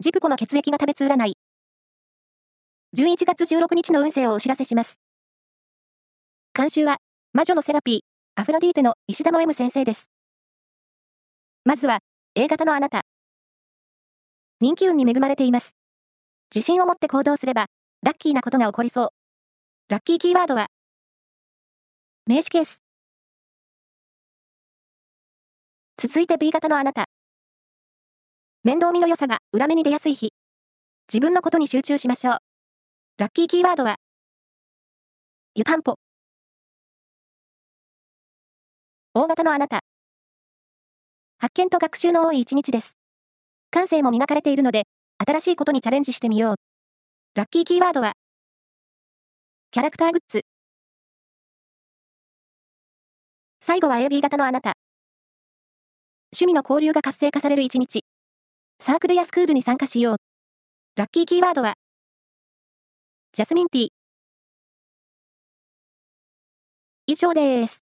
ジプコの血液が食べつ占い。11月16日の運勢をお知らせします。監修は、魔女のセラピー、アフロディーテの石田の M 先生です。まずは、A 型のあなた。人気運に恵まれています。自信を持って行動すれば、ラッキーなことが起こりそう。ラッキーキーワードは、名刺ケース。続いて B 型のあなた。面倒見の良さが裏目に出やすい日。自分のことに集中しましょう。ラッキーキーワードは、湯たんぽ。大型のあなた。発見と学習の多い一日です。感性も磨かれているので、新しいことにチャレンジしてみよう。ラッキーキーワードは、キャラクターグッズ。最後は AB 型のあなた。趣味の交流が活性化される一日。サークルやスクールに参加しよう。ラッキーキーワードは、ジャスミンティー。以上です。